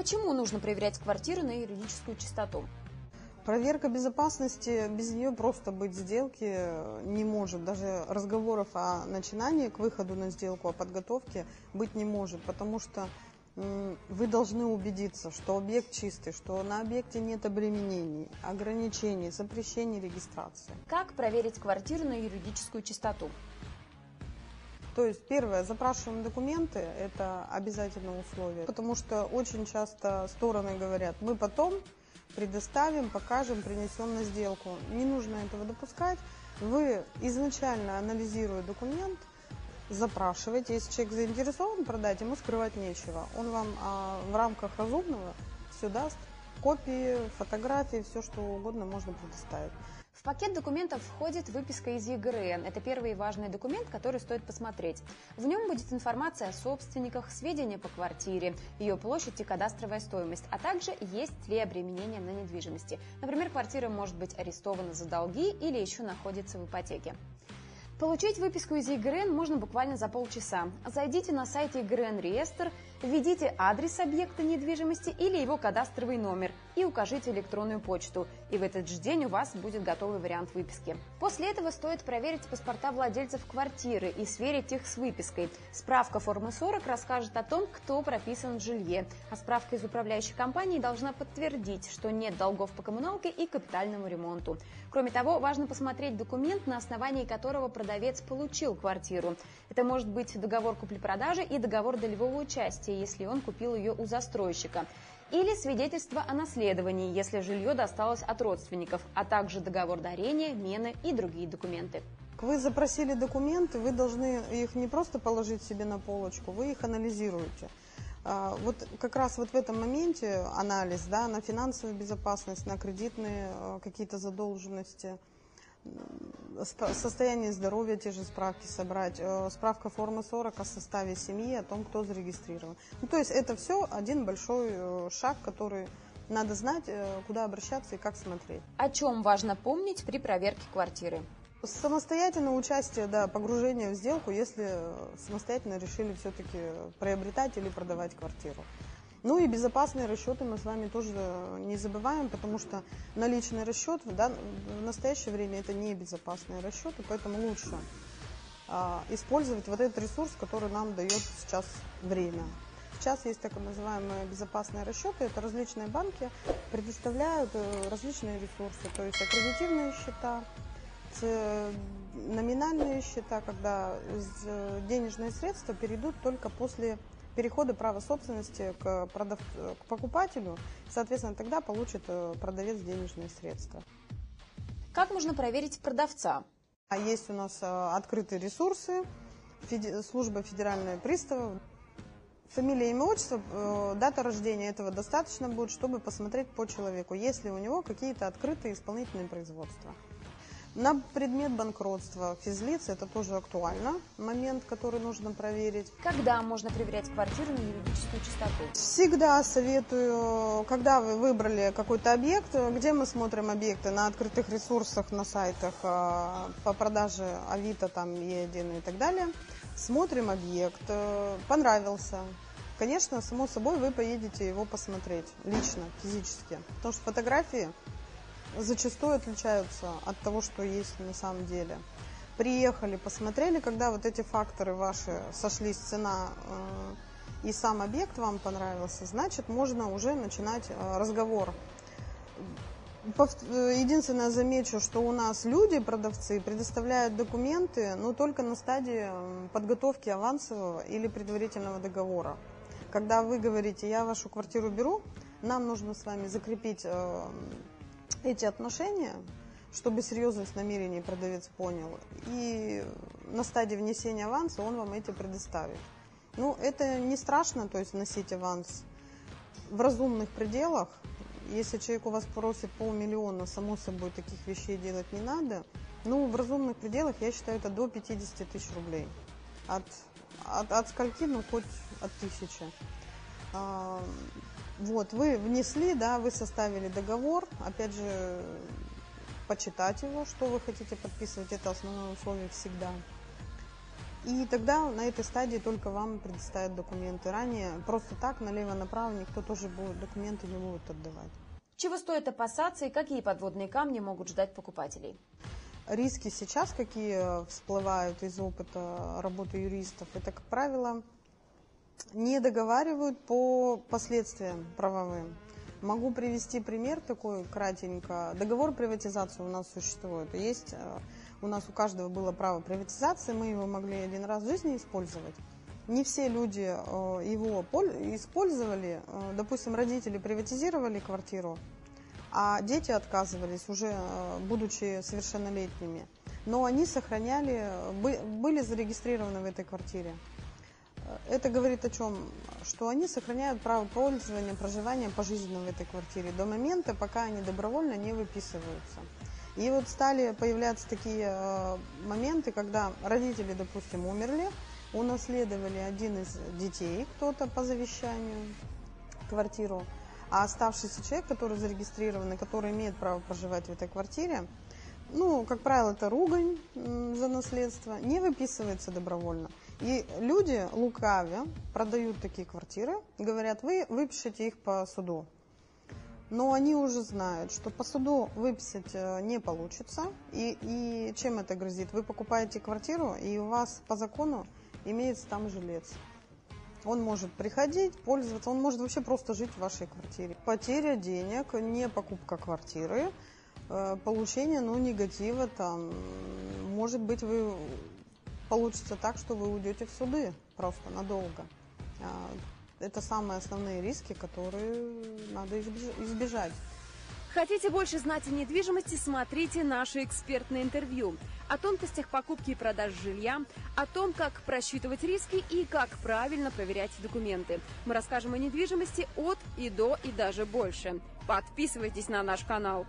Почему нужно проверять квартиры на юридическую чистоту? Проверка безопасности, без нее просто быть сделки не может. Даже разговоров о начинании к выходу на сделку, о подготовке быть не может, потому что вы должны убедиться, что объект чистый, что на объекте нет обременений, ограничений, запрещений регистрации. Как проверить квартиру на юридическую чистоту? То есть первое, запрашиваем документы, это обязательное условие, потому что очень часто стороны говорят, мы потом предоставим, покажем, принесем на сделку. Не нужно этого допускать. Вы изначально анализируя документ, запрашиваете. Если человек заинтересован продать, ему скрывать нечего. Он вам а, в рамках разумного все даст. Копии, фотографии, все что угодно можно предоставить. В пакет документов входит выписка из ЕГРН. Это первый важный документ, который стоит посмотреть. В нем будет информация о собственниках, сведения по квартире, ее площадь и кадастровая стоимость, а также есть ли обременения на недвижимости. Например, квартира может быть арестована за долги или еще находится в ипотеке. Получить выписку из ЕГРН можно буквально за полчаса. Зайдите на сайт ЕГРН реестр, введите адрес объекта недвижимости или его кадастровый номер и укажите электронную почту. И в этот же день у вас будет готовый вариант выписки. После этого стоит проверить паспорта владельцев квартиры и сверить их с выпиской. Справка формы 40 расскажет о том, кто прописан в жилье, а справка из управляющей компании должна подтвердить, что нет долгов по коммуналке и капитальному ремонту. Кроме того, важно посмотреть документ, на основании которого продавец получил квартиру. Это может быть договор купли-продажи и договор долевого участия, если он купил ее у застройщика. Или свидетельство о наследовании, если жилье досталось от родственников, а также договор дарения, мены и другие документы. Вы запросили документы, вы должны их не просто положить себе на полочку, вы их анализируете. А, вот как раз вот в этом моменте анализ да, на финансовую безопасность, на кредитные а, какие-то задолженности – состояние здоровья, те же справки собрать, э, справка формы 40 о составе семьи, о том, кто зарегистрирован. Ну, то есть это все один большой э, шаг, который надо знать, э, куда обращаться и как смотреть. О чем важно помнить при проверке квартиры? Самостоятельное участие, да, погружение в сделку, если самостоятельно решили все-таки приобретать или продавать квартиру. Ну и безопасные расчеты мы с вами тоже не забываем, потому что наличный расчет да, в настоящее время это не безопасные расчеты, поэтому лучше а, использовать вот этот ресурс, который нам дает сейчас время. Сейчас есть так называемые безопасные расчеты, это различные банки предоставляют э, различные ресурсы, то есть аккредитивные счета, номинальные счета, когда э, денежные средства перейдут только после перехода права собственности к, продав... к покупателю, соответственно, тогда получит э, продавец денежные средства. Как можно проверить продавца? А есть у нас э, открытые ресурсы, феди... служба федеральной приставов. Фамилия, имя, отчество, э, дата рождения этого достаточно будет, чтобы посмотреть по человеку, есть ли у него какие-то открытые исполнительные производства. На предмет банкротства физлиц это тоже актуально, момент, который нужно проверить. Когда можно проверять квартиру на юридическую чистоту? Всегда советую, когда вы выбрали какой-то объект, где мы смотрим объекты на открытых ресурсах, на сайтах а, по продаже Авито, там Е1 и так далее. Смотрим объект, э, понравился, Конечно, само собой, вы поедете его посмотреть лично, физически. Потому что фотографии зачастую отличаются от того, что есть на самом деле. Приехали, посмотрели, когда вот эти факторы ваши сошлись, цена э, и сам объект вам понравился, значит, можно уже начинать э, разговор. Э, единственное, замечу, что у нас люди, продавцы, предоставляют документы, но только на стадии подготовки авансового или предварительного договора. Когда вы говорите, я вашу квартиру беру, нам нужно с вами закрепить эти отношения, чтобы серьезность намерений продавец понял. И на стадии внесения аванса он вам эти предоставит. Ну, это не страшно, то есть вносить аванс в разумных пределах. Если человек у вас просит полмиллиона, само собой, таких вещей делать не надо. Ну, в разумных пределах, я считаю, это до 50 тысяч рублей. От, от, от скольки, ну, хоть от тысячи. Вот, вы внесли, да, вы составили договор, опять же, почитать его, что вы хотите подписывать, это основное условие всегда. И тогда на этой стадии только вам предоставят документы. Ранее просто так, налево-направо, никто тоже будет, документы не будет отдавать. Чего стоит опасаться и какие подводные камни могут ждать покупателей? Риски сейчас, какие всплывают из опыта работы юристов, это, как правило, не договаривают по последствиям правовым. Могу привести пример такой кратенько. Договор приватизации у нас существует. Есть э, у нас у каждого было право приватизации, мы его могли один раз в жизни использовать. Не все люди э, его использовали. Э, допустим, родители приватизировали квартиру, а дети отказывались, уже будучи совершеннолетними. Но они сохраняли, были зарегистрированы в этой квартире. Это говорит о чем? Что они сохраняют право пользования, проживания пожизненно в этой квартире до момента, пока они добровольно не выписываются. И вот стали появляться такие э, моменты, когда родители, допустим, умерли, унаследовали один из детей, кто-то по завещанию, квартиру, а оставшийся человек, который зарегистрирован и который имеет право проживать в этой квартире, ну, как правило, это ругань за наследство, не выписывается добровольно. И люди лукавя продают такие квартиры, говорят, вы выпишите их по суду. Но они уже знают, что по суду выписать э, не получится. И, и чем это грозит? Вы покупаете квартиру, и у вас по закону имеется там жилец. Он может приходить, пользоваться, он может вообще просто жить в вашей квартире. Потеря денег, не покупка квартиры, получение ну, негатива там. Может быть, вы получится так, что вы уйдете в суды просто надолго. А, это самые основные риски, которые надо избежать. Хотите больше знать о недвижимости, смотрите наше экспертное интервью. О тонкостях покупки и продажи жилья, о том, как просчитывать риски и как правильно проверять документы. Мы расскажем о недвижимости от и до и даже больше. Подписывайтесь на наш канал.